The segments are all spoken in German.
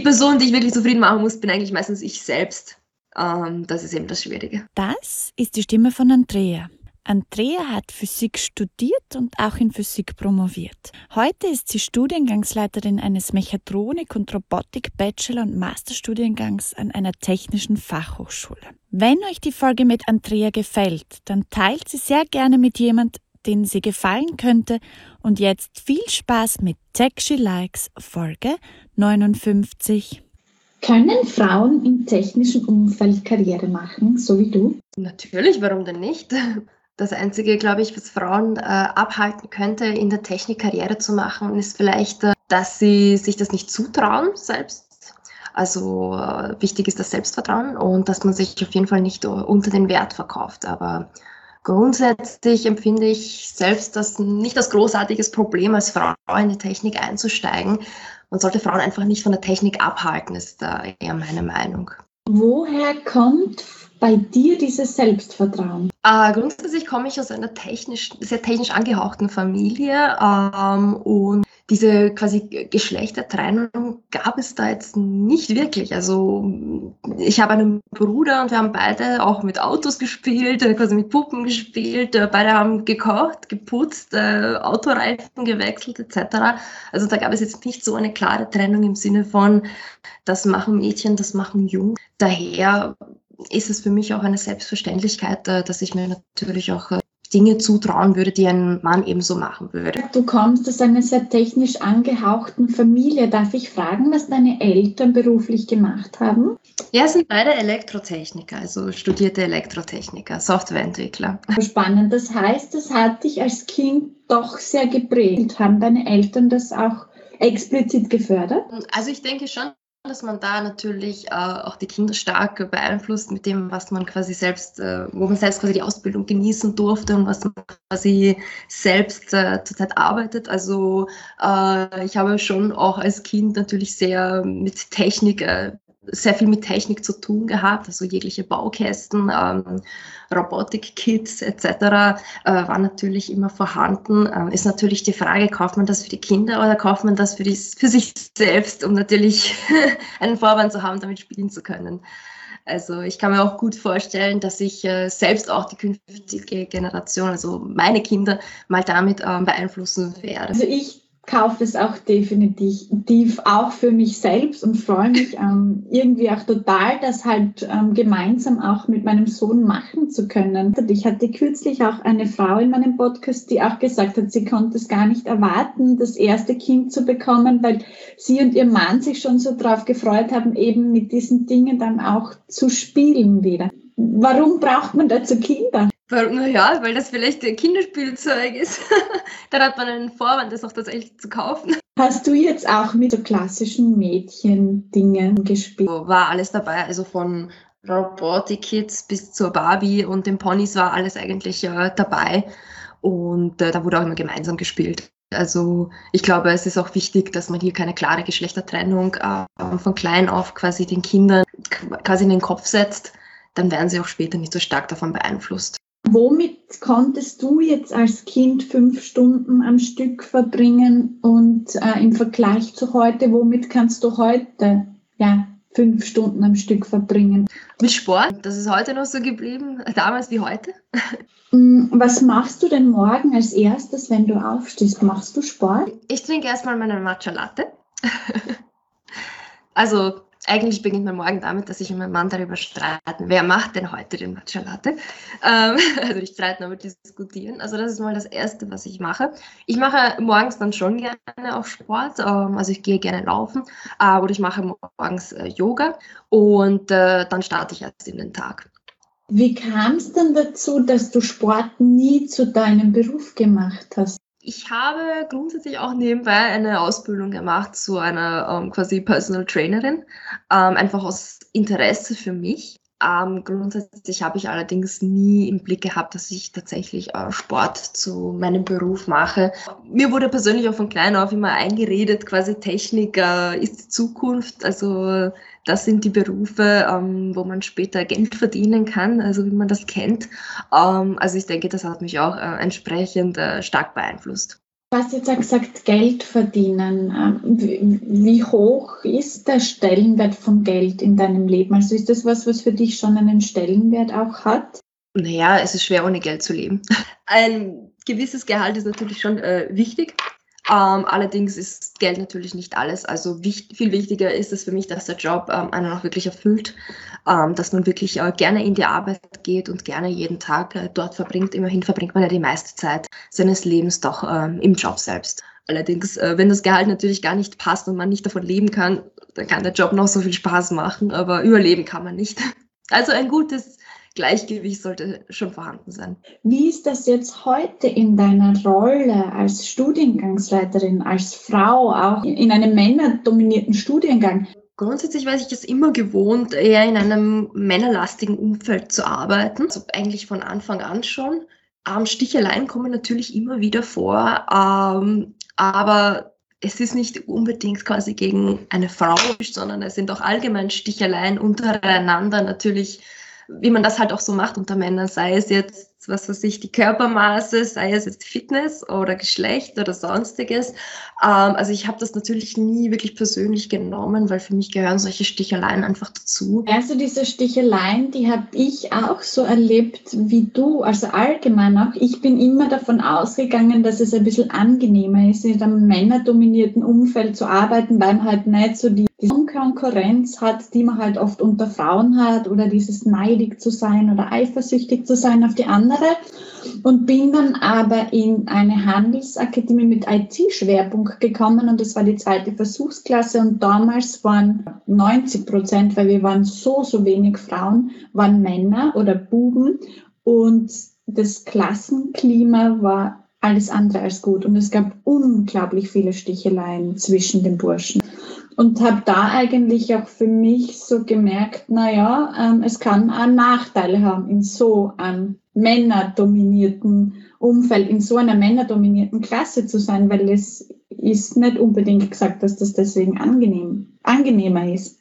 die Person, die ich wirklich zufrieden machen muss, bin eigentlich meistens ich selbst. Ähm, das ist eben das Schwierige. Das ist die Stimme von Andrea. Andrea hat Physik studiert und auch in Physik promoviert. Heute ist sie Studiengangsleiterin eines Mechatronik- und Robotik-Bachelor- und Masterstudiengangs an einer technischen Fachhochschule. Wenn euch die Folge mit Andrea gefällt, dann teilt sie sehr gerne mit jemand, den sie gefallen könnte. Und jetzt viel Spaß mit Tech She Likes Folge 59. Können Frauen im technischen Umfeld Karriere machen, so wie du? Natürlich, warum denn nicht? Das Einzige, glaube ich, was Frauen äh, abhalten könnte, in der Technik Karriere zu machen, ist vielleicht, äh, dass sie sich das nicht zutrauen selbst. Also äh, wichtig ist das Selbstvertrauen und dass man sich auf jeden Fall nicht unter den Wert verkauft. Aber grundsätzlich empfinde ich selbst das nicht als großartiges Problem, als Frau in die Technik einzusteigen. Man sollte Frauen einfach nicht von der Technik abhalten, ist da eher meine Meinung. Woher kommt bei dir dieses Selbstvertrauen? Äh, grundsätzlich komme ich aus einer technisch, sehr technisch angehauchten Familie ähm, und diese quasi Geschlechtertrennung gab es da jetzt nicht wirklich. Also ich habe einen Bruder und wir haben beide auch mit Autos gespielt, äh, quasi mit Puppen gespielt, äh, beide haben gekocht, geputzt, äh, Autoreifen gewechselt etc. Also da gab es jetzt nicht so eine klare Trennung im Sinne von, das machen Mädchen, das machen Jungen. Daher ist es für mich auch eine Selbstverständlichkeit, dass ich mir natürlich auch Dinge zutrauen würde, die ein Mann ebenso machen würde. Du kommst aus einer sehr technisch angehauchten Familie. Darf ich fragen, was deine Eltern beruflich gemacht haben? Ja, es sind beide Elektrotechniker, also studierte Elektrotechniker, Softwareentwickler. Spannend. Das heißt, das hat dich als Kind doch sehr geprägt. Haben deine Eltern das auch explizit gefördert? Also ich denke schon, dass man da natürlich äh, auch die Kinder stark beeinflusst mit dem, was man quasi selbst, äh, wo man selbst quasi die Ausbildung genießen durfte und was man quasi selbst äh, zurzeit arbeitet. Also äh, ich habe schon auch als Kind natürlich sehr mit Technik äh, sehr viel mit Technik zu tun gehabt, also jegliche Baukästen, ähm, Robotik-Kits etc. Äh, war natürlich immer vorhanden. Ähm, ist natürlich die Frage, kauft man das für die Kinder oder kauft man das für, die, für sich selbst, um natürlich einen Vorwand zu haben, damit spielen zu können. Also ich kann mir auch gut vorstellen, dass ich äh, selbst auch die künftige Generation, also meine Kinder, mal damit ähm, beeinflussen werde. Also ich kaufe es auch definitiv auch für mich selbst und freue mich ähm, irgendwie auch total, das halt ähm, gemeinsam auch mit meinem Sohn machen zu können. Ich hatte kürzlich auch eine Frau in meinem Podcast, die auch gesagt hat, sie konnte es gar nicht erwarten, das erste Kind zu bekommen, weil sie und ihr Mann sich schon so drauf gefreut haben, eben mit diesen Dingen dann auch zu spielen wieder. Warum braucht man dazu Kinder? Naja, weil das vielleicht ein Kinderspielzeug ist. Dann hat man einen Vorwand, das auch tatsächlich zu kaufen. Hast du jetzt auch mit so klassischen Mädchen-Dingen gespielt? War alles dabei, also von Robotic Kids bis zur Barbie und den Ponys war alles eigentlich äh, dabei. Und äh, da wurde auch immer gemeinsam gespielt. Also ich glaube, es ist auch wichtig, dass man hier keine klare Geschlechtertrennung äh, von klein auf quasi den Kindern quasi in den Kopf setzt. Dann werden sie auch später nicht so stark davon beeinflusst. Womit konntest du jetzt als Kind fünf Stunden am Stück verbringen und äh, im Vergleich zu heute, womit kannst du heute ja, fünf Stunden am Stück verbringen? Mit Sport, das ist heute noch so geblieben, damals wie heute. Mm, was machst du denn morgen als erstes, wenn du aufstehst? Machst du Sport? Ich trinke erstmal meine Matcha Latte. also eigentlich beginnt mein Morgen damit, dass ich und mein Mann darüber streiten, wer macht denn heute den Matcha Latte? Ähm, also nicht streiten, aber diskutieren. Also das ist mal das Erste, was ich mache. Ich mache morgens dann schon gerne auch Sport, ähm, also ich gehe gerne laufen äh, oder ich mache morgens äh, Yoga und äh, dann starte ich erst in den Tag. Wie kam es denn dazu, dass du Sport nie zu deinem Beruf gemacht hast? Ich habe grundsätzlich auch nebenbei eine Ausbildung gemacht zu einer ähm, quasi Personal Trainerin, ähm, einfach aus Interesse für mich. Ähm, grundsätzlich habe ich allerdings nie im Blick gehabt, dass ich tatsächlich äh, Sport zu meinem Beruf mache. Mir wurde persönlich auch von klein auf immer eingeredet, quasi Technik äh, ist die Zukunft. Also das sind die Berufe, ähm, wo man später Geld verdienen kann, also wie man das kennt. Ähm, also ich denke, das hat mich auch äh, entsprechend äh, stark beeinflusst. Du hast jetzt auch gesagt, Geld verdienen. Ähm, wie hoch ist der Stellenwert von Geld in deinem Leben? Also ist das was, was für dich schon einen Stellenwert auch hat? Naja, es ist schwer, ohne Geld zu leben. Ein gewisses Gehalt ist natürlich schon äh, wichtig. Ähm, allerdings ist Geld natürlich nicht alles. Also wichtig, viel wichtiger ist es für mich, dass der Job ähm, einen auch wirklich erfüllt, ähm, dass man wirklich äh, gerne in die Arbeit geht und gerne jeden Tag äh, dort verbringt. Immerhin verbringt man ja die meiste Zeit seines Lebens doch ähm, im Job selbst. Allerdings, äh, wenn das Gehalt natürlich gar nicht passt und man nicht davon leben kann, dann kann der Job noch so viel Spaß machen, aber überleben kann man nicht. Also ein gutes Gleichgewicht sollte schon vorhanden sein. Wie ist das jetzt heute in deiner Rolle als Studiengangsleiterin, als Frau, auch in einem männerdominierten Studiengang? Grundsätzlich weiß ich es immer gewohnt, eher in einem männerlastigen Umfeld zu arbeiten. Also eigentlich von Anfang an schon. Ähm, Sticheleien kommen natürlich immer wieder vor, ähm, aber es ist nicht unbedingt quasi gegen eine Frau, sondern es sind auch allgemein Sticheleien untereinander natürlich wie man das halt auch so macht unter Männern, sei es jetzt, was weiß ich, die Körpermaße, sei es jetzt Fitness oder Geschlecht oder sonstiges. Ähm, also ich habe das natürlich nie wirklich persönlich genommen, weil für mich gehören solche Sticheleien einfach dazu. Also diese Sticheleien, die habe ich auch so erlebt wie du, also allgemein auch. Ich bin immer davon ausgegangen, dass es ein bisschen angenehmer ist, in einem männerdominierten Umfeld zu arbeiten, weil man halt nicht so die die Konkurrenz hat, die man halt oft unter Frauen hat oder dieses neidig zu sein oder eifersüchtig zu sein auf die andere und bin dann aber in eine Handelsakademie mit IT-Schwerpunkt gekommen und das war die zweite Versuchsklasse und damals waren 90 Prozent, weil wir waren so, so wenig Frauen, waren Männer oder Buben und das Klassenklima war alles andere als gut und es gab unglaublich viele Sticheleien zwischen den Burschen und habe da eigentlich auch für mich so gemerkt, naja, ähm, es kann auch Nachteile haben in so einem männerdominierten Umfeld, in so einer männerdominierten Klasse zu sein, weil es ist nicht unbedingt gesagt, dass das deswegen angenehm, angenehmer ist.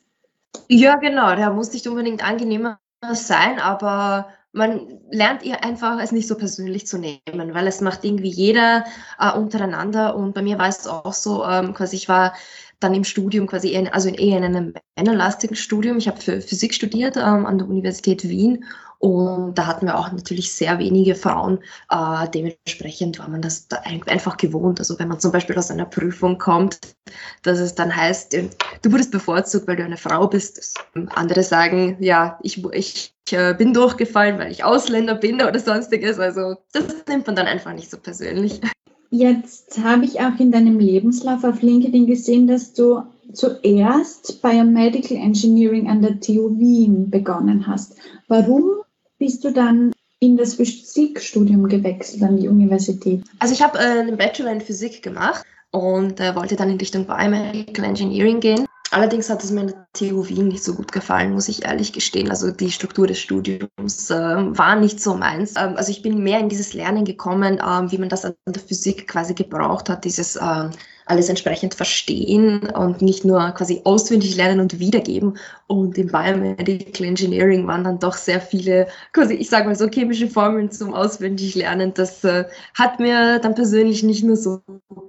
Ja, genau, der muss nicht unbedingt angenehmer sein, aber man lernt ihr einfach es nicht so persönlich zu nehmen, weil es macht irgendwie jeder äh, untereinander und bei mir war es auch so, ähm, quasi ich war dann im Studium quasi, eher, also eher in einem männerlastigen Studium. Ich habe Physik studiert ähm, an der Universität Wien und da hatten wir auch natürlich sehr wenige Frauen. Äh, dementsprechend war man das da einfach gewohnt. Also wenn man zum Beispiel aus einer Prüfung kommt, dass es dann heißt, äh, du wurdest bevorzugt, weil du eine Frau bist. Andere sagen, ja, ich, ich äh, bin durchgefallen, weil ich Ausländer bin oder sonstiges. Also das nimmt man dann einfach nicht so persönlich. Jetzt habe ich auch in deinem Lebenslauf auf LinkedIn gesehen, dass du zuerst Biomedical Engineering an der TU Wien begonnen hast. Warum bist du dann in das Physikstudium gewechselt an die Universität? Also ich habe äh, einen Bachelor in Physik gemacht und äh, wollte dann in Richtung Biomedical Engineering gehen. Allerdings hat es mir in der TU Wien nicht so gut gefallen, muss ich ehrlich gestehen. Also die Struktur des Studiums äh, war nicht so meins. Ähm, also ich bin mehr in dieses Lernen gekommen, ähm, wie man das an der Physik quasi gebraucht hat, dieses ähm, alles entsprechend verstehen und nicht nur quasi auswendig lernen und wiedergeben. Und im Biomedical Engineering waren dann doch sehr viele, quasi, ich sage mal so, chemische Formeln zum auswendig lernen. Das äh, hat mir dann persönlich nicht mehr so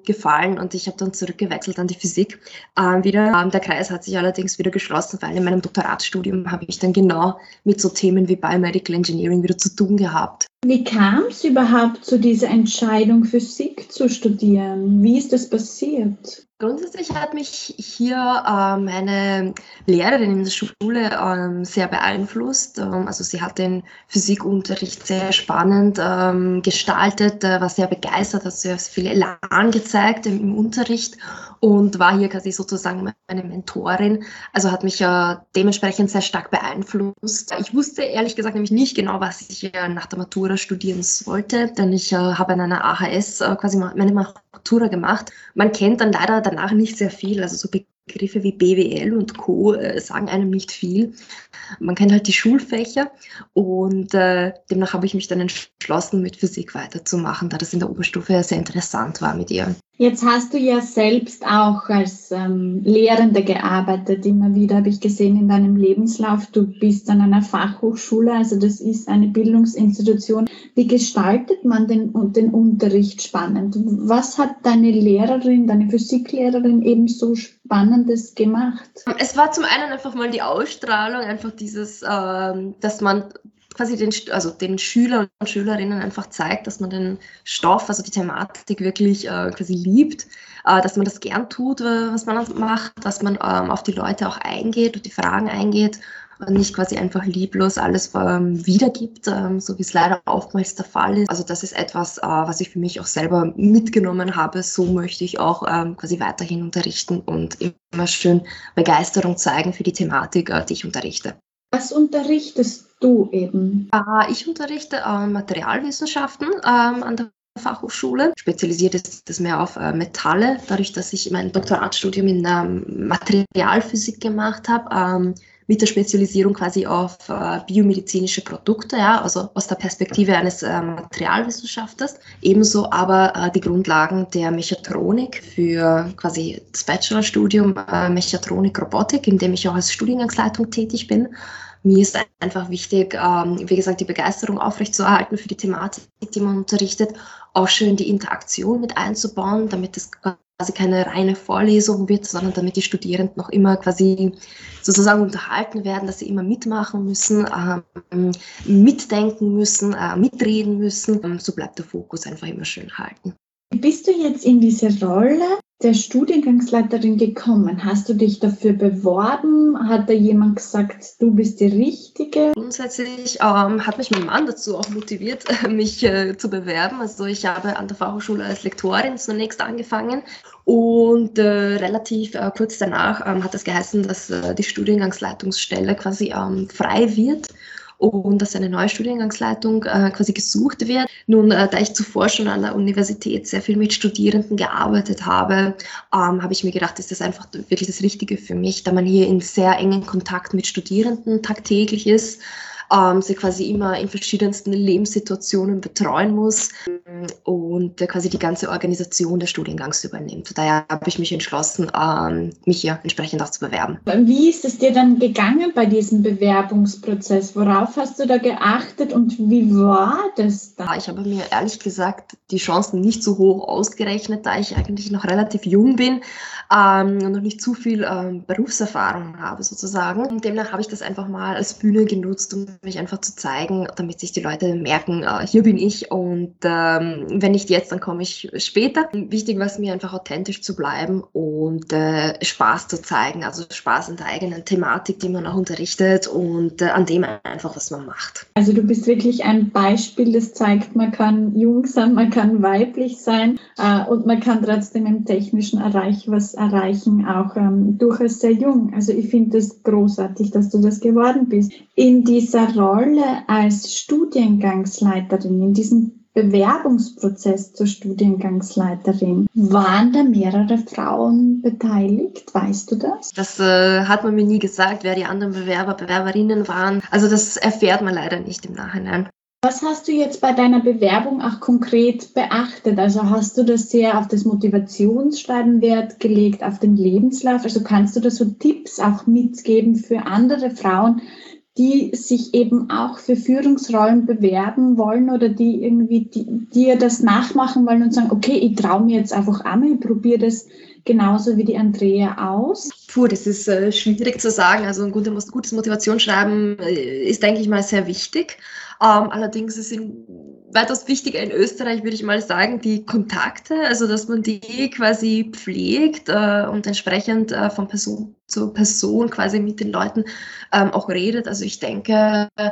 gefallen und ich habe dann zurückgewechselt an die Physik ähm, wieder. Ähm, der Kreis hat sich allerdings wieder geschlossen, weil in meinem Doktoratsstudium habe ich dann genau mit so Themen wie Biomedical Engineering wieder zu tun gehabt. Wie kam es überhaupt zu dieser Entscheidung, Physik zu studieren? Wie ist das passiert? Grundsätzlich hat mich hier äh, meine Lehrerin in der Schule ähm, sehr beeinflusst. Ähm, also sie hat den Physikunterricht sehr spannend ähm, gestaltet, äh, war sehr begeistert, hat sehr viel Elan gezeigt im, im, Unterricht und war hier quasi sozusagen meine Mentorin. Also hat mich äh, dementsprechend sehr stark beeinflusst. Ich wusste ehrlich gesagt nämlich nicht genau, was ich nach der Matura studieren sollte, denn ich äh, habe an einer AHS äh, quasi meine Matura gemacht. Man kennt dann leider danach nicht sehr viel. Also so Begriffe wie BWL und Co. Äh, sagen einem nicht viel. Man kennt halt die Schulfächer und äh, demnach habe ich mich dann entschlossen, mit Physik weiterzumachen, da das in der Oberstufe sehr interessant war mit ihr. Jetzt hast du ja selbst auch als ähm, Lehrende gearbeitet. Immer wieder habe ich gesehen in deinem Lebenslauf, du bist an einer Fachhochschule, also das ist eine Bildungsinstitution. Wie gestaltet man den, den Unterricht spannend? Was hat deine Lehrerin, deine Physiklehrerin eben so Spannendes gemacht? Es war zum einen einfach mal die Ausstrahlung, einfach dieses, ähm, dass man quasi den, also den Schülern und Schülerinnen einfach zeigt, dass man den Stoff, also die Thematik wirklich äh, quasi liebt, äh, dass man das gern tut, äh, was man macht, dass man ähm, auf die Leute auch eingeht und die Fragen eingeht und nicht quasi einfach lieblos alles ähm, wiedergibt, ähm, so wie es leider oftmals der Fall ist. Also das ist etwas, äh, was ich für mich auch selber mitgenommen habe. So möchte ich auch ähm, quasi weiterhin unterrichten und immer schön Begeisterung zeigen für die Thematik, äh, die ich unterrichte. Was unterrichtest du eben? Äh, ich unterrichte äh, Materialwissenschaften ähm, an der Fachhochschule. Spezialisiert ist das mehr auf äh, Metalle, dadurch, dass ich mein Doktoratstudium in ähm, Materialphysik gemacht habe. Ähm, mit der Spezialisierung quasi auf äh, biomedizinische Produkte, ja, also aus der Perspektive eines äh, Materialwissenschaftlers. Ebenso aber äh, die Grundlagen der Mechatronik für quasi das Bachelorstudium äh, Mechatronik Robotik, in dem ich auch als Studiengangsleitung tätig bin. Mir ist einfach wichtig, ähm, wie gesagt, die Begeisterung aufrechtzuerhalten für die Thematik, die man unterrichtet, auch schön die Interaktion mit einzubauen, damit es quasi keine reine Vorlesung wird, sondern damit die Studierenden noch immer quasi sozusagen unterhalten werden, dass sie immer mitmachen müssen, ähm, mitdenken müssen, äh, mitreden müssen. Ähm, so bleibt der Fokus einfach immer schön halten. Bist du jetzt in diese Rolle der Studiengangsleiterin gekommen? Hast du dich dafür beworben? Hat da jemand gesagt, du bist die Richtige? Grundsätzlich ähm, hat mich mein Mann dazu auch motiviert, mich äh, zu bewerben. Also ich habe an der Fachhochschule als Lektorin zunächst angefangen und äh, relativ äh, kurz danach ähm, hat es geheißen, dass äh, die Studiengangsleitungsstelle quasi ähm, frei wird und dass eine neue Studiengangsleitung äh, quasi gesucht wird. Nun, äh, da ich zuvor schon an der Universität sehr viel mit Studierenden gearbeitet habe, ähm, habe ich mir gedacht, ist das einfach wirklich das Richtige für mich, da man hier in sehr engen Kontakt mit Studierenden tagtäglich ist ähm, sie quasi immer in verschiedensten Lebenssituationen betreuen muss und äh, quasi die ganze Organisation des Studiengangs übernimmt. Daher habe ich mich entschlossen, ähm, mich hier entsprechend auch zu bewerben. Wie ist es dir dann gegangen bei diesem Bewerbungsprozess? Worauf hast du da geachtet und wie war das dann? Ich habe mir ehrlich gesagt die Chancen nicht so hoch ausgerechnet, da ich eigentlich noch relativ jung bin ähm, noch nicht zu viel ähm, Berufserfahrung habe sozusagen. Und demnach habe ich das einfach mal als Bühne genutzt, um mich einfach zu zeigen, damit sich die Leute merken, äh, hier bin ich und ähm, wenn nicht jetzt, dann komme ich später. Wichtig war es mir einfach authentisch zu bleiben und äh, Spaß zu zeigen, also Spaß an der eigenen Thematik, die man auch unterrichtet und äh, an dem einfach, was man macht. Also du bist wirklich ein Beispiel, das zeigt, man kann jung sein, man kann weiblich sein äh, und man kann trotzdem im technischen Bereich was erreichen, auch ähm, durchaus sehr jung. Also ich finde es großartig, dass du das geworden bist. In dieser Rolle als Studiengangsleiterin, in diesem Bewerbungsprozess zur Studiengangsleiterin. Waren da mehrere Frauen beteiligt? Weißt du das? Das äh, hat man mir nie gesagt, wer die anderen Bewerber, Bewerberinnen waren. Also das erfährt man leider nicht im Nachhinein. Was hast du jetzt bei deiner Bewerbung auch konkret beachtet? Also hast du das sehr auf das Motivationsschreiben Wert gelegt, auf den Lebenslauf? Also kannst du da so Tipps auch mitgeben für andere Frauen, die sich eben auch für Führungsrollen bewerben wollen oder die irgendwie dir das nachmachen wollen und sagen, okay, ich traue mir jetzt einfach einmal, ich probiere das genauso wie die Andrea aus? Puh, das ist äh, schwierig zu sagen. Also ein gutes, gutes Motivationsschreiben äh, ist, denke ich mal, sehr wichtig. Ähm, allerdings ist es weitaus wichtiger in Österreich, würde ich mal sagen, die Kontakte, also dass man die quasi pflegt äh, und entsprechend äh, von Person zu Person quasi mit den Leuten ähm, auch redet. Also ich denke, äh,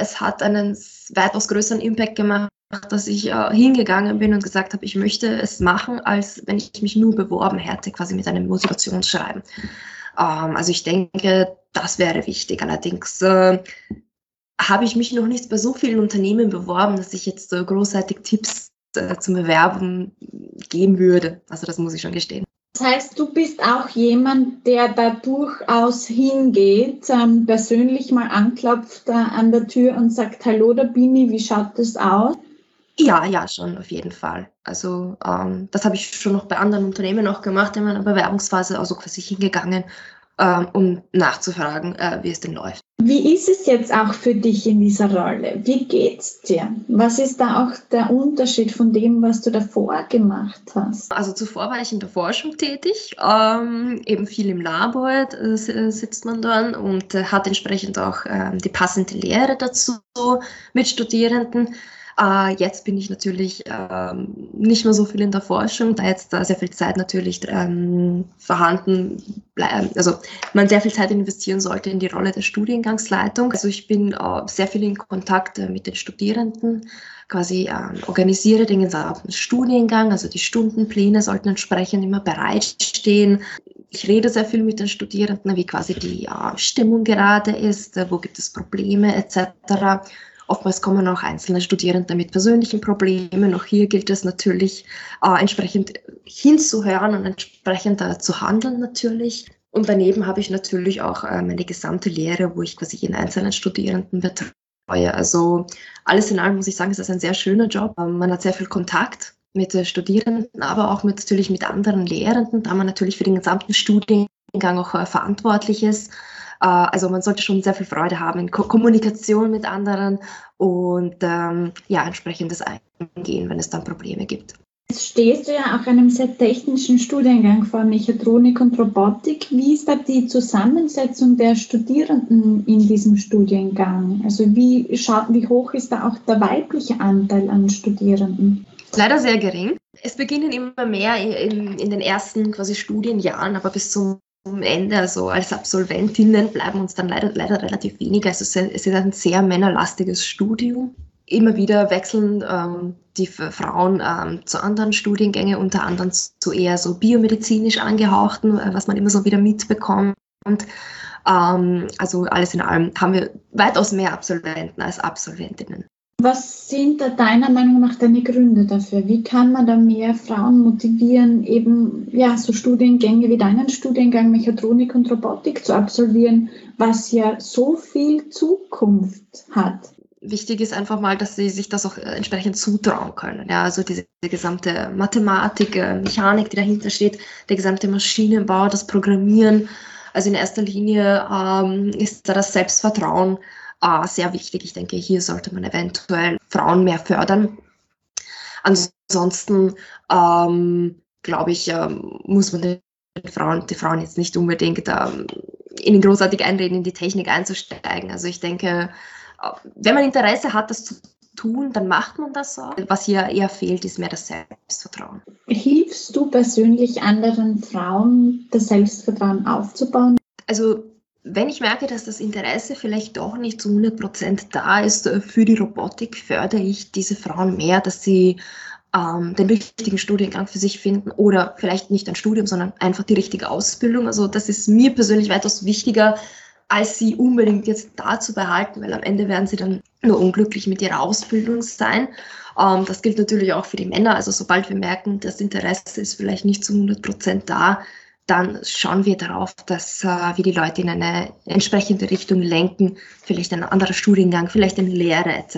es hat einen weitaus größeren Impact gemacht, dass ich äh, hingegangen bin und gesagt habe, ich möchte es machen, als wenn ich mich nur beworben hätte, quasi mit einem Motivationsschreiben. Ähm, also ich denke, das wäre wichtig. Allerdings äh, habe ich mich noch nicht bei so vielen Unternehmen beworben, dass ich jetzt so großartig Tipps äh, zum Bewerben geben würde. Also das muss ich schon gestehen. Das heißt, du bist auch jemand, der da durchaus hingeht, ähm, persönlich mal anklopft äh, an der Tür und sagt, hallo, da bin ich, wie schaut das aus? Ja, ja, schon, auf jeden Fall. Also ähm, das habe ich schon noch bei anderen Unternehmen auch gemacht in meiner Bewerbungsphase, also quasi hingegangen ähm, um nachzufragen, äh, wie es denn läuft. Wie ist es jetzt auch für dich in dieser Rolle? Wie geht's dir? Was ist da auch der Unterschied von dem, was du davor gemacht hast? Also zuvor war ich in der Forschung tätig, ähm, eben viel im Labor äh, sitzt man dann und äh, hat entsprechend auch ähm, die passende Lehre dazu mit Studierenden. Äh, jetzt bin ich natürlich ähm, nicht mehr so viel in der Forschung, da jetzt da sehr viel Zeit natürlich ähm, vorhanden bleibt, also man sehr viel Zeit investieren sollte in die Rolle der Studiengangsleitung. Also ich bin äh, sehr viel in Kontakt äh, mit den Studierenden, quasi ähm, organisiere den gesamten Studiengang, also die Stundenpläne sollten entsprechend immer bereitstehen. Ich rede sehr viel mit den Studierenden, wie quasi die äh, Stimmung gerade ist, äh, wo gibt es Probleme etc. Oftmals kommen auch einzelne Studierende mit persönlichen Problemen. Auch hier gilt es natürlich, äh, entsprechend hinzuhören und entsprechend äh, zu handeln natürlich. Und daneben habe ich natürlich auch äh, meine gesamte Lehre, wo ich quasi jeden einzelnen Studierenden betreue. Also alles in allem muss ich sagen, ist das ein sehr schöner Job. Ähm, man hat sehr viel Kontakt mit den Studierenden, aber auch mit, natürlich mit anderen Lehrenden, da man natürlich für den gesamten Studiengang auch äh, verantwortlich ist. Äh, also man sollte schon sehr viel Freude haben in Ko Kommunikation mit anderen und ähm, ja, entsprechendes Eingehen, wenn es dann Probleme gibt. Jetzt stehst du ja auch einem sehr technischen Studiengang vor Mechatronik und Robotik. Wie ist da die Zusammensetzung der Studierenden in diesem Studiengang? Also wie, wie hoch ist da auch der weibliche Anteil an Studierenden? Leider sehr gering. Es beginnen immer mehr in, in den ersten quasi Studienjahren, aber bis zum am Ende, also als Absolventinnen, bleiben uns dann leider, leider relativ wenige. Also es ist ein sehr männerlastiges Studium. Immer wieder wechseln ähm, die Frauen ähm, zu anderen Studiengängen, unter anderem zu eher so biomedizinisch angehauchten, äh, was man immer so wieder mitbekommt. Ähm, also alles in allem haben wir weitaus mehr Absolventen als Absolventinnen. Was sind da deiner Meinung nach deine Gründe dafür? Wie kann man da mehr Frauen motivieren, eben ja, so Studiengänge wie deinen Studiengang Mechatronik und Robotik zu absolvieren, was ja so viel Zukunft hat? Wichtig ist einfach mal, dass sie sich das auch äh, entsprechend zutrauen können. Ja, also diese, diese gesamte Mathematik, äh, Mechanik, die dahinter steht, der gesamte Maschinenbau, das Programmieren. Also in erster Linie ähm, ist da das Selbstvertrauen äh, sehr wichtig. Ich denke, hier sollte man eventuell Frauen mehr fördern. Ansonsten ähm, glaube ich, ähm, muss man den Frauen, die Frauen jetzt nicht unbedingt ähm, ihnen großartig einreden, in die Technik einzusteigen. Also ich denke, äh, wenn man Interesse hat, das zu tun, dann macht man das auch. Was hier eher fehlt, ist mehr das Selbstvertrauen. Hilfst du persönlich anderen Frauen, das Selbstvertrauen aufzubauen? Also wenn ich merke, dass das Interesse vielleicht doch nicht zu 100 Prozent da ist äh, für die Robotik, fördere ich diese Frauen mehr, dass sie ähm, den richtigen Studiengang für sich finden oder vielleicht nicht ein Studium, sondern einfach die richtige Ausbildung. Also das ist mir persönlich weitaus wichtiger, als sie unbedingt jetzt da zu behalten, weil am Ende werden sie dann nur unglücklich mit ihrer Ausbildung sein. Ähm, das gilt natürlich auch für die Männer. Also sobald wir merken, das Interesse ist vielleicht nicht zu 100 Prozent da, dann schauen wir darauf, dass äh, wir die Leute in eine entsprechende Richtung lenken, vielleicht ein anderer Studiengang, vielleicht eine Lehre etc.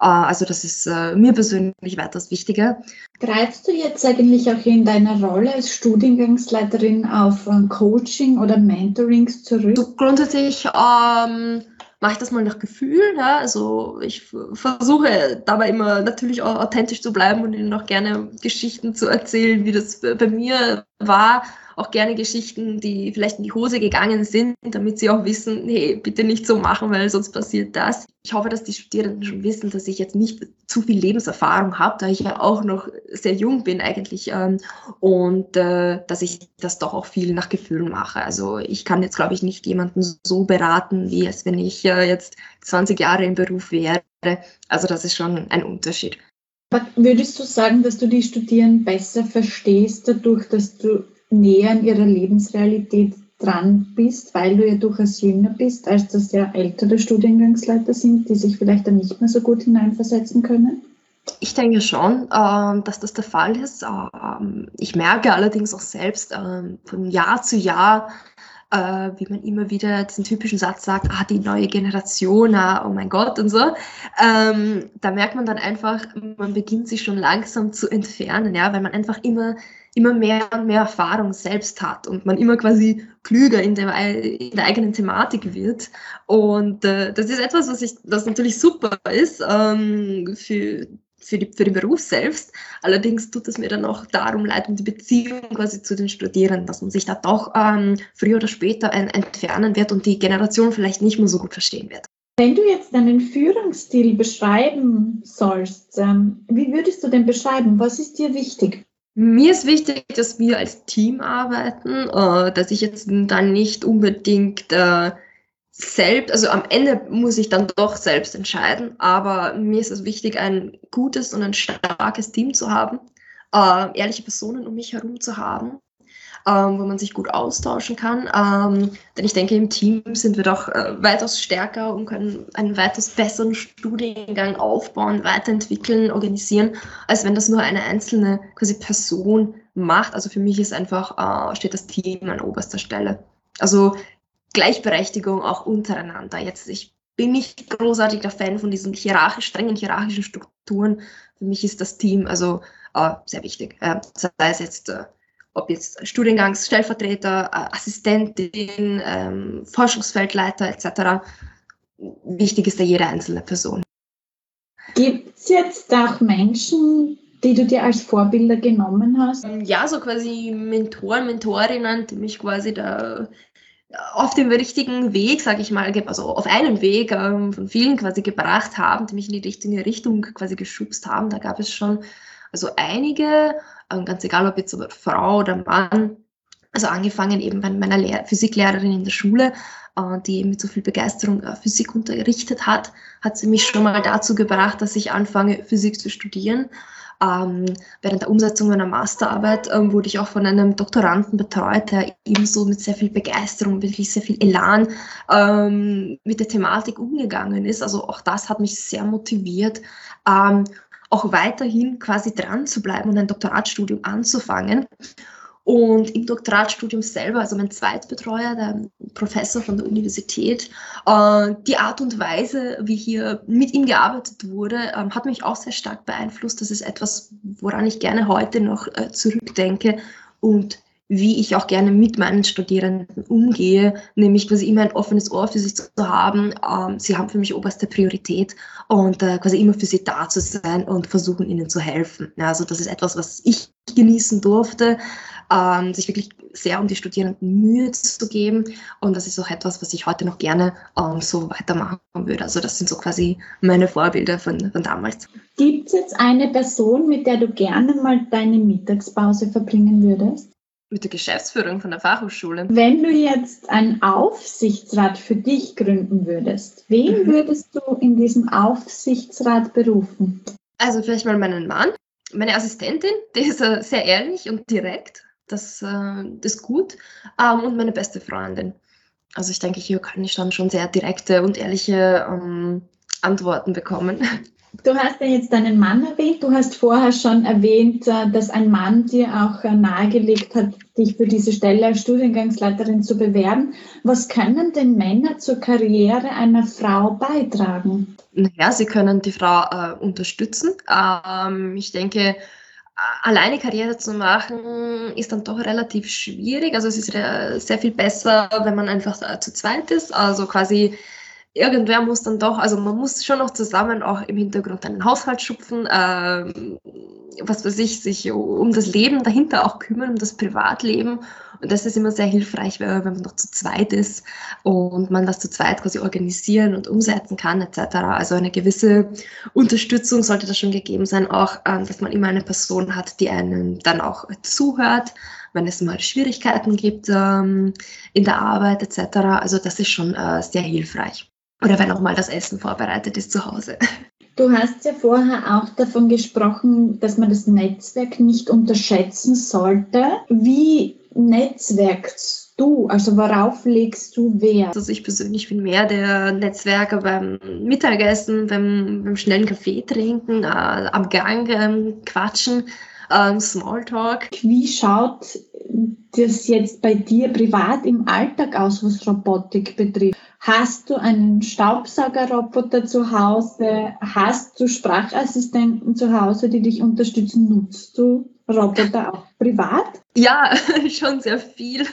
Äh, also das ist äh, mir persönlich weitaus wichtiger. Greifst du jetzt eigentlich auch in deiner Rolle als Studiengangsleiterin auf ähm, Coaching oder Mentorings zurück? So grundsätzlich ähm, mache ich das mal nach Gefühl. Ja? Also ich versuche dabei immer natürlich auch authentisch zu bleiben und ihnen auch gerne Geschichten zu erzählen, wie das bei mir war auch gerne Geschichten, die vielleicht in die Hose gegangen sind, damit sie auch wissen, hey, bitte nicht so machen, weil sonst passiert das. Ich hoffe, dass die Studierenden schon wissen, dass ich jetzt nicht zu viel Lebenserfahrung habe, da ich ja auch noch sehr jung bin eigentlich ähm, und äh, dass ich das doch auch viel nach Gefühlen mache. Also ich kann jetzt, glaube ich, nicht jemanden so beraten, wie es, wenn ich äh, jetzt 20 Jahre im Beruf wäre. Also das ist schon ein Unterschied. Würdest du sagen, dass du die Studierenden besser verstehst, dadurch, dass du näher an ihrer Lebensrealität dran bist, weil du ja durchaus jünger bist, als das ja ältere Studiengangsleiter sind, die sich vielleicht dann nicht mehr so gut hineinversetzen können? Ich denke schon, ähm, dass das der Fall ist. Ähm, ich merke allerdings auch selbst ähm, von Jahr zu Jahr, äh, wie man immer wieder diesen typischen Satz sagt, ah, die neue Generation, ah, oh mein Gott und so. Ähm, da merkt man dann einfach, man beginnt sich schon langsam zu entfernen, ja, weil man einfach immer immer mehr und mehr Erfahrung selbst hat und man immer quasi klüger in der, in der eigenen Thematik wird. Und äh, das ist etwas, was, ich, was natürlich super ist ähm, für, für, die, für den Beruf selbst. Allerdings tut es mir dann auch darum leid, um die Beziehung quasi zu den Studierenden, dass man sich da doch ähm, früher oder später ein, entfernen wird und die Generation vielleicht nicht mehr so gut verstehen wird. Wenn du jetzt deinen Führungsstil beschreiben sollst, ähm, wie würdest du den beschreiben? Was ist dir wichtig? Mir ist wichtig, dass wir als Team arbeiten, äh, dass ich jetzt dann nicht unbedingt äh, selbst, also am Ende muss ich dann doch selbst entscheiden, aber mir ist es wichtig, ein gutes und ein starkes Team zu haben, äh, ehrliche Personen um mich herum zu haben ähm, wo man sich gut austauschen kann. Ähm, denn ich denke, im Team sind wir doch äh, weitaus stärker und können einen weitaus besseren Studiengang aufbauen, weiterentwickeln, organisieren, als wenn das nur eine einzelne quasi Person macht. Also für mich ist einfach, äh, steht das Team an oberster Stelle. Also Gleichberechtigung auch untereinander. Jetzt, ich bin nicht großartiger Fan von diesen hierarchisch, strengen hierarchischen Strukturen. Für mich ist das Team also äh, sehr wichtig. Äh, sei es jetzt äh, ob jetzt Studiengangsstellvertreter, äh, Assistentin, ähm, Forschungsfeldleiter etc. Wichtig ist da jede einzelne Person. Gibt es jetzt auch Menschen, die du dir als Vorbilder genommen hast? Ähm, ja, so quasi Mentoren, Mentorinnen, die mich quasi da auf dem richtigen Weg, sage ich mal, also auf einen Weg ähm, von vielen quasi gebracht haben, die mich in die richtige Richtung quasi geschubst haben. Da gab es schon also einige, ähm, ganz egal ob jetzt Frau oder Mann. Also angefangen eben bei meiner Lehr Physiklehrerin in der Schule, äh, die mit so viel Begeisterung äh, Physik unterrichtet hat, hat sie mich schon mal dazu gebracht, dass ich anfange, Physik zu studieren. Ähm, während der Umsetzung meiner Masterarbeit ähm, wurde ich auch von einem Doktoranden betreut, der ebenso mit sehr viel Begeisterung, wirklich sehr viel Elan ähm, mit der Thematik umgegangen ist. Also auch das hat mich sehr motiviert. Ähm, auch weiterhin quasi dran zu bleiben und ein Doktoratstudium anzufangen. Und im Doktoratstudium selber, also mein Zweitbetreuer, der Professor von der Universität, äh, die Art und Weise, wie hier mit ihm gearbeitet wurde, ähm, hat mich auch sehr stark beeinflusst. Das ist etwas, woran ich gerne heute noch äh, zurückdenke und wie ich auch gerne mit meinen Studierenden umgehe, nämlich quasi immer ein offenes Ohr für sie zu haben. Ähm, sie haben für mich oberste Priorität und äh, quasi immer für sie da zu sein und versuchen, ihnen zu helfen. Ja, also das ist etwas, was ich genießen durfte, ähm, sich wirklich sehr um die Studierenden Mühe zu geben und das ist auch etwas, was ich heute noch gerne ähm, so weitermachen würde. Also das sind so quasi meine Vorbilder von, von damals. Gibt es jetzt eine Person, mit der du gerne mal deine Mittagspause verbringen würdest? Mit der Geschäftsführung von der Fachhochschule. Wenn du jetzt einen Aufsichtsrat für dich gründen würdest, wen mhm. würdest du in diesem Aufsichtsrat berufen? Also vielleicht mal meinen Mann, meine Assistentin, die ist äh, sehr ehrlich und direkt, das, äh, das ist gut, ähm, und meine beste Freundin. Also ich denke, hier kann ich dann schon sehr direkte und ehrliche ähm, Antworten bekommen. Du hast ja jetzt deinen Mann erwähnt. Du hast vorher schon erwähnt, äh, dass ein Mann dir auch äh, nahegelegt hat, dich für diese Stelle als Studiengangsleiterin zu bewerben. Was können denn Männer zur Karriere einer Frau beitragen? Naja, sie können die Frau äh, unterstützen. Ähm, ich denke, alleine Karriere zu machen, ist dann doch relativ schwierig. Also es ist sehr viel besser, wenn man einfach zu zweit ist. Also quasi irgendwer muss dann doch, also man muss schon noch zusammen auch im Hintergrund einen Haushalt schupfen, ähm, was weiß ich, sich um das Leben dahinter auch kümmern, um das Privatleben. Und das ist immer sehr hilfreich, wenn man noch zu zweit ist und man das zu zweit quasi organisieren und umsetzen kann, etc. Also eine gewisse Unterstützung sollte da schon gegeben sein, auch, ähm, dass man immer eine Person hat, die einen dann auch zuhört, wenn es mal Schwierigkeiten gibt ähm, in der Arbeit, etc. Also das ist schon äh, sehr hilfreich. Oder wenn auch mal das Essen vorbereitet ist zu Hause. Du hast ja vorher auch davon gesprochen, dass man das Netzwerk nicht unterschätzen sollte. Wie netzwerkst du? Also worauf legst du Wert? Also ich persönlich bin mehr der Netzwerker beim Mittagessen, beim, beim schnellen Kaffee trinken, äh, am Gang ähm, quatschen. ähm, Smalltalk. Wie schaut das jetzt bei dir privat im Alltag aus, was Robotik betrifft? Hast du einen Staubsaugerroboter zu Hause? Hast du Sprachassistenten zu Hause, die dich unterstützen? Nutzt du Roboter auch privat? Ja, schon sehr viel.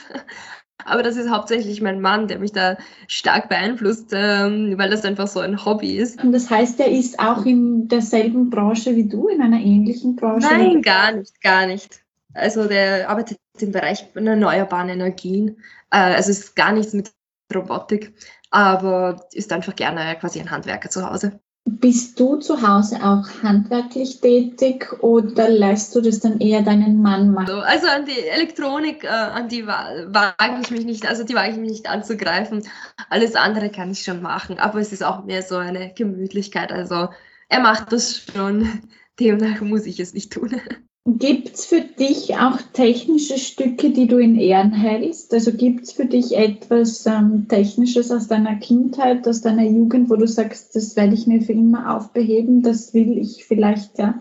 Aber das ist hauptsächlich mein Mann, der mich da stark beeinflusst, ähm, weil das einfach so ein Hobby ist. Und das heißt, er ist auch in derselben Branche wie du, in einer ähnlichen Branche? Nein, gar nicht, gar nicht. Also der arbeitet im Bereich erneuerbaren Energien. Äh, also es ist gar nichts mit Robotik, aber ist einfach gerne quasi ein Handwerker zu Hause. Bist du zu Hause auch handwerklich tätig oder lässt du das dann eher deinen Mann machen? Also an die Elektronik, äh, an die wage ich mich nicht, also die wage ich mich nicht anzugreifen. Alles andere kann ich schon machen, aber es ist auch mehr so eine Gemütlichkeit. Also er macht das schon, demnach muss ich es nicht tun. Gibt es für dich auch technische Stücke, die du in Ehren hältst? Also gibt es für dich etwas ähm, Technisches aus deiner Kindheit, aus deiner Jugend, wo du sagst, das werde ich mir für immer aufbeheben, das will ich vielleicht ja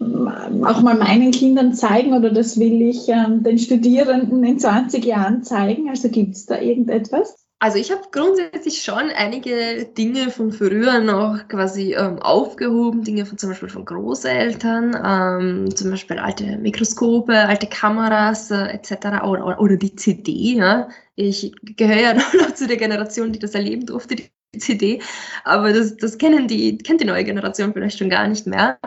auch mal meinen Kindern zeigen oder das will ich ähm, den Studierenden in 20 Jahren zeigen? Also gibt es da irgendetwas? Also ich habe grundsätzlich schon einige Dinge von früher noch quasi ähm, aufgehoben, Dinge von zum Beispiel von Großeltern, ähm, zum Beispiel alte Mikroskope, alte Kameras äh, etc. Oder, oder, die CD. Ja. Ich gehöre ja noch zu der Generation, die das erleben durfte, die CD, aber das, das kennen die, kennt die neue Generation vielleicht schon gar nicht mehr.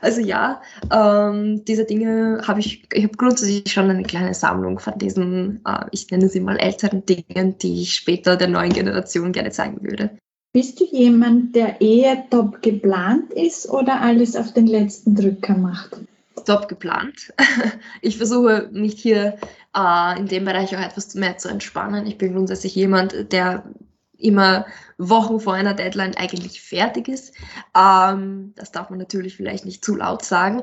Also ja, ähm, diese Dinge habe ich, ich habe grundsätzlich schon eine kleine Sammlung von diesen, äh, ich nenne sie mal älteren Dingen, die ich später der neuen Generation gerne zeigen würde. Bist du jemand, der eher top geplant ist oder alles auf den letzten Drücker macht? Top geplant. Ich versuche mich hier äh, in dem Bereich auch etwas mehr zu entspannen. Ich bin grundsätzlich jemand, der immer Wochen vor einer Deadline eigentlich fertig ist. Ähm, das darf man natürlich vielleicht nicht zu laut sagen,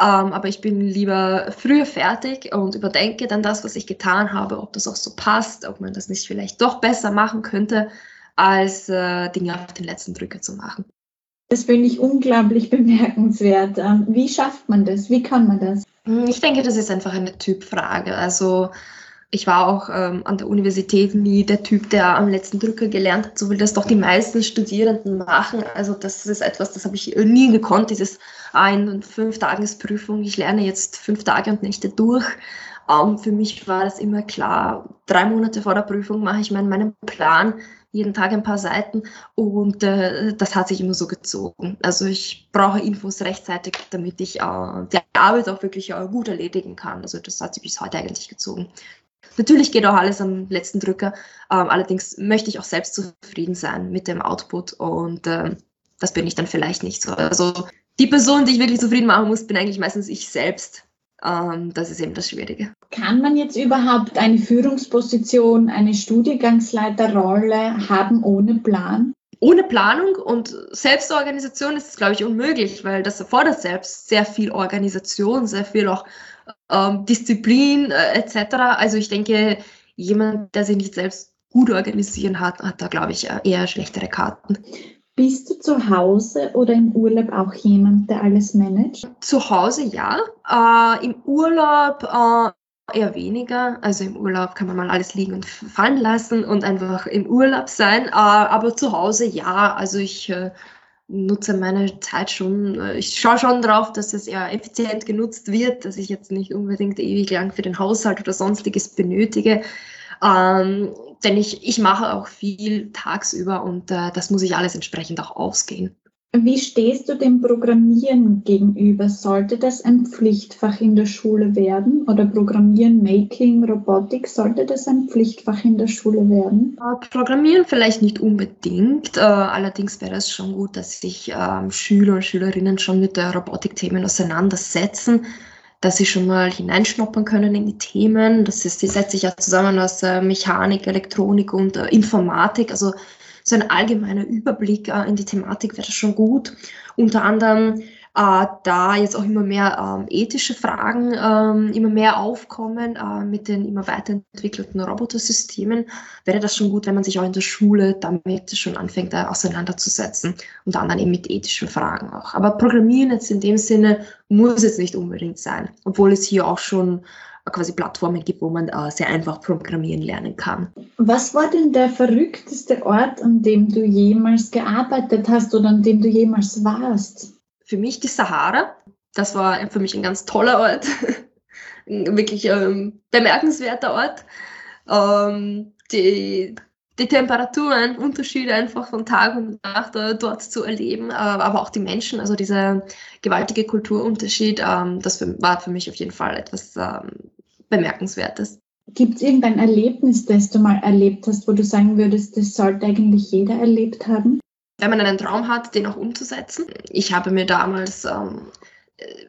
ähm, aber ich bin lieber früher fertig und überdenke dann das, was ich getan habe, ob das auch so passt, ob man das nicht vielleicht doch besser machen könnte, als äh, Dinge auf den letzten Drücker zu machen. Das finde ich unglaublich bemerkenswert. Ähm, wie schafft man das? Wie kann man das? Ich denke, das ist einfach eine Typfrage. Also ich war auch ähm, an der Universität nie der Typ, der am letzten Drücker gelernt hat, so wie das doch die meisten Studierenden machen. Also das ist etwas, das habe ich nie gekonnt, dieses ein- und fünf Tagesprüfung. Ich lerne jetzt fünf Tage und Nächte durch. Ähm, für mich war das immer klar, drei Monate vor der Prüfung mache ich meinen, meinen Plan, jeden Tag ein paar Seiten und äh, das hat sich immer so gezogen. Also ich brauche Infos rechtzeitig, damit ich äh, die Arbeit auch wirklich äh, gut erledigen kann. Also das hat sich bis heute eigentlich gezogen. Natürlich geht auch alles am letzten Drücker. Ähm, allerdings möchte ich auch selbst zufrieden sein mit dem Output und ähm, das bin ich dann vielleicht nicht so. Also die Person, die ich wirklich zufrieden machen muss, bin eigentlich meistens ich selbst. Ähm, das ist eben das Schwierige. Kann man jetzt überhaupt eine Führungsposition, eine Studiengangsleiterrolle haben ohne Plan? Ohne Planung und Selbstorganisation ist es, glaube ich, unmöglich, weil das erfordert selbst sehr viel Organisation, sehr viel auch ähm, Disziplin äh, etc. Also ich denke, jemand, der sich nicht selbst gut organisieren hat, hat da, glaube ich, äh, eher schlechtere Karten. Bist du zu Hause oder im Urlaub auch jemand, der alles managt? Zu Hause ja. Äh, Im Urlaub äh, eher weniger. Also im Urlaub kann man mal alles liegen und fallen lassen und einfach im Urlaub sein. Aber zu Hause ja. Also ich äh, nutze meine Zeit schon, äh, ich schaue schon drauf, dass es eher effizient genutzt wird, dass ich jetzt nicht unbedingt ewig lang für den Haushalt oder sonstiges benötige. Ähm, denn ich, ich mache auch viel tagsüber und äh, das muss ich alles entsprechend auch ausgehen. Wie stehst du dem Programmieren gegenüber? Sollte das ein Pflichtfach in der Schule werden? Oder Programmieren, Making, Robotik, sollte das ein Pflichtfach in der Schule werden? Äh, Programmieren vielleicht nicht unbedingt. Äh, allerdings wäre es schon gut, dass sich ähm, Schüler und Schülerinnen schon mit der Robotikthemen auseinandersetzen, dass sie schon mal hineinschnuppern können in die Themen. Das ist, die setzt sich ja zusammen aus äh, Mechanik, Elektronik und Informatik. Also so ein allgemeiner Überblick äh, in die Thematik wäre schon gut. Unter anderem äh, da jetzt auch immer mehr ähm, ethische Fragen ähm, immer mehr aufkommen äh, mit den immer weiterentwickelten Robotersystemen, wäre das schon gut, wenn man sich auch in der Schule damit schon anfängt, äh, auseinanderzusetzen und dann, dann eben mit ethischen Fragen auch. Aber Programmieren jetzt in dem Sinne muss jetzt nicht unbedingt sein, obwohl es hier auch schon quasi Plattformen gibt, wo man äh, sehr einfach programmieren lernen kann. Was war denn der verrückteste Ort, an dem du jemals gearbeitet hast oder an dem du jemals warst? Für mich die Sahara. Das war für mich ein ganz toller Ort. Wirklich ähm, bemerkenswerter Ort. Ähm, die, die Temperaturen, Unterschiede einfach von Tag und Nacht äh, dort zu erleben, äh, aber auch die Menschen, also dieser gewaltige Kulturunterschied, ähm, das für, war für mich auf jeden Fall etwas ähm, Bemerkenswertes. Gibt es irgendein Erlebnis, das du mal erlebt hast, wo du sagen würdest, das sollte eigentlich jeder erlebt haben? Wenn man einen Traum hat, den auch umzusetzen. Ich habe mir damals ähm,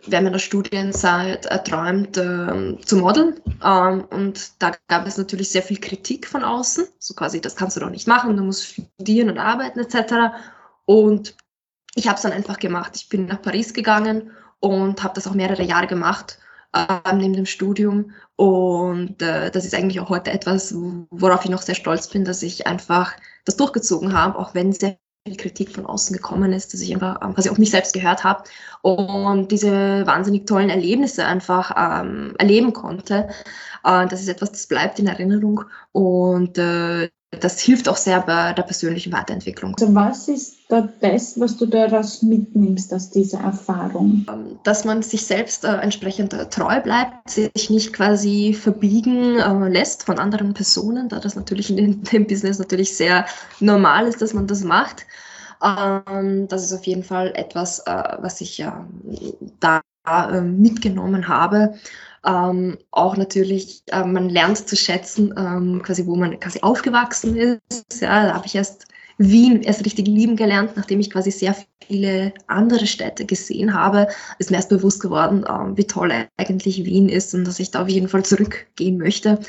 während meiner Studienzeit erträumt, ähm, zu modeln. Ähm, und da gab es natürlich sehr viel Kritik von außen. So quasi, das kannst du doch nicht machen, du musst studieren und arbeiten etc. Und ich habe es dann einfach gemacht. Ich bin nach Paris gegangen und habe das auch mehrere Jahre gemacht äh, neben dem Studium. Und äh, das ist eigentlich auch heute etwas, worauf ich noch sehr stolz bin, dass ich einfach das durchgezogen habe, auch wenn sehr viel Kritik von außen gekommen ist, dass ich einfach ähm, quasi auf mich selbst gehört habe und diese wahnsinnig tollen Erlebnisse einfach ähm, erleben konnte. Äh, das ist etwas, das bleibt in Erinnerung und äh, das hilft auch sehr bei der persönlichen Weiterentwicklung. Also was ist das, was du daraus mitnimmst aus dieser Erfahrung? Ähm, dass man sich selbst äh, entsprechend äh, treu bleibt, sich nicht quasi verbiegen äh, lässt von anderen Personen, da das natürlich in dem Business natürlich sehr normal ist, dass man das macht. Ähm, das ist auf jeden Fall etwas, was ich da ähm, mitgenommen habe ähm, auch natürlich, äh, man lernt zu schätzen, ähm, quasi wo man quasi aufgewachsen ist. Ja, da habe ich erst Wien erst richtig lieben gelernt, nachdem ich quasi sehr viele andere Städte gesehen habe, ist mir erst bewusst geworden, äh, wie toll eigentlich Wien ist und dass ich da auf jeden Fall zurückgehen möchte.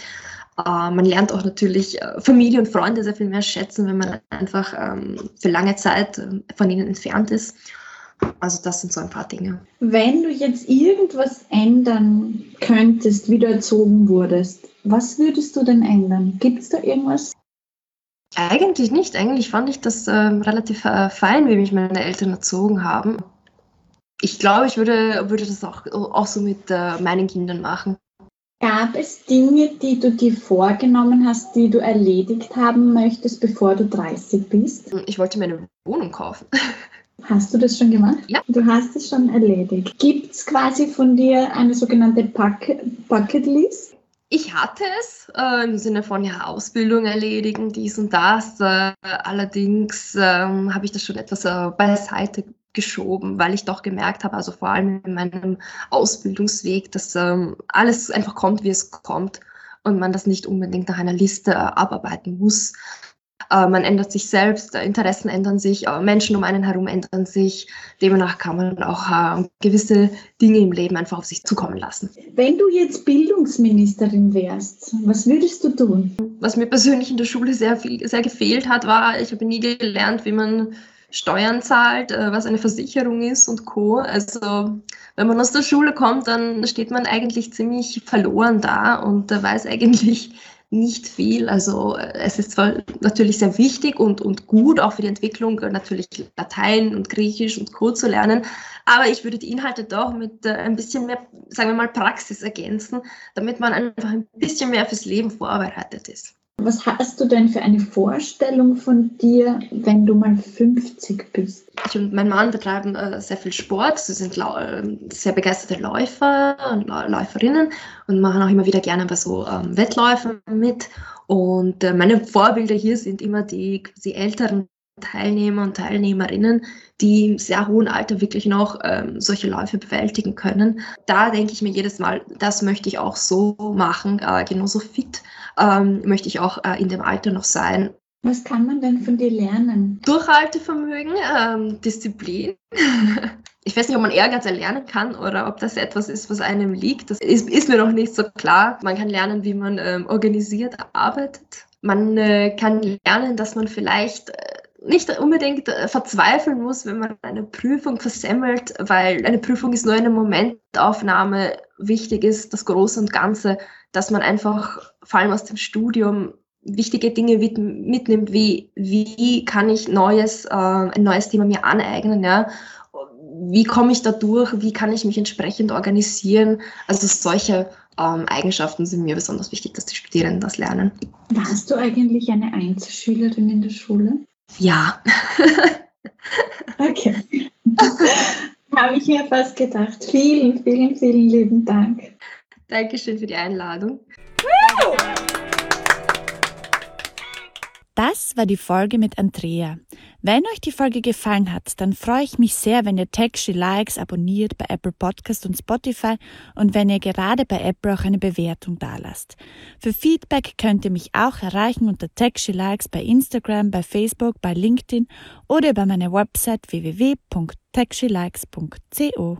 Äh, man lernt auch natürlich äh, Familie und Freunde sehr viel mehr schätzen, wenn man einfach ähm, für lange Zeit äh, von ihnen entfernt ist. Also das sind so ein paar Dinge. Wenn du jetzt irgendwas ändern könntest, wie du erzogen wurdest, was würdest du denn ändern? Gibt es da irgendwas? Eigentlich nicht. Eigentlich fand ich das äh, relativ äh, fein, wie mich meine Eltern erzogen haben. Ich glaube, ich würde, würde das auch, auch so mit äh, meinen Kindern machen. Gab es Dinge, die du dir vorgenommen hast, die du erledigt haben möchtest, bevor du 30 bist? Ich wollte mir eine Wohnung kaufen. Hast du das schon gemacht? Ja. Du hast es schon erledigt. Gibt es quasi von dir eine sogenannte Bucket, Bucket List? Ich hatte es äh, im Sinne von ja, Ausbildung erledigen, dies und das. Äh, allerdings ähm, habe ich das schon etwas äh, beiseite geschoben, weil ich doch gemerkt habe, also vor allem in meinem Ausbildungsweg, dass ähm, alles einfach kommt, wie es kommt und man das nicht unbedingt nach einer Liste äh, abarbeiten muss. Äh, man ändert sich selbst, äh, Interessen ändern sich, äh, Menschen um einen herum ändern sich. Demnach kann man auch gewisse Dinge im Leben einfach auf sich zukommen lassen. Wenn du jetzt Bildungsministerin wärst, was würdest du tun? Was mir persönlich in der Schule sehr, viel, sehr gefehlt hat, war, ich habe nie gelernt, wie man Steuern zahlt, was eine Versicherung ist und Co. Also wenn man aus der Schule kommt, dann steht man eigentlich ziemlich verloren da und weiß eigentlich nicht viel. Also äh, es ist zwar natürlich sehr wichtig und, und gut, auch für die Entwicklung äh, natürlich Latein und Griechisch und Co. zu lernen, aber ich würde die Inhalte doch mit äh, ein bisschen mehr, sagen wir mal, Praxis ergänzen, damit man einfach ein bisschen mehr fürs Leben vorbereitet ist. Was hast du denn für eine Vorstellung von dir, wenn du mal 50 bist? Ich und mein Mann betreiben äh, sehr viel Sport. Sie sind äh, sehr begeisterte Läufer und Läuferinnen und machen auch immer wieder gerne bei so ähm, Wettläufen mit. Und äh, meine Vorbilder hier sind immer die, die älteren Teilnehmer und Teilnehmerinnen, die im sehr hohen Alter wirklich noch ähm, solche Läufe bewältigen können. Da denke ich mir jedes Mal, das möchte ich auch so machen, äh, genauso fit ähm, möchte ich auch äh, in dem Alter noch sein. Was kann man denn von dir lernen? Durchhaltevermögen, ähm, Disziplin. ich weiß nicht, ob man Ehrgeiz erlernen kann oder ob das etwas ist, was einem liegt. Das ist, ist mir noch nicht so klar. Man kann lernen, wie man ähm, organisiert arbeitet. Man äh, kann lernen, dass man vielleicht äh, nicht unbedingt äh, verzweifeln muss, wenn man eine Prüfung versemmelt, weil eine Prüfung ist nur eine Momentaufnahme. Wichtig ist das Große und Ganze, dass man einfach vor allem aus dem Studium wichtige Dinge mitnimmt, wie wie kann ich neues, äh, ein neues Thema mir aneignen, ja, wie komme ich da durch, wie kann ich mich entsprechend organisieren. Also solche ähm, Eigenschaften sind mir besonders wichtig, dass die Studierenden das lernen. Warst du eigentlich eine Einzelschülerin in der Schule? Ja. okay. Habe ich mir fast gedacht. Vielen, vielen, vielen lieben Dank. Dankeschön für die Einladung. Das war die Folge mit Andrea. Wenn euch die Folge gefallen hat, dann freue ich mich sehr, wenn ihr Techshy Likes abonniert bei Apple Podcast und Spotify und wenn ihr gerade bei Apple auch eine Bewertung dalasst. Für Feedback könnt ihr mich auch erreichen unter Techshy Likes bei Instagram, bei Facebook, bei LinkedIn oder über meine Website www.techshylikes.co.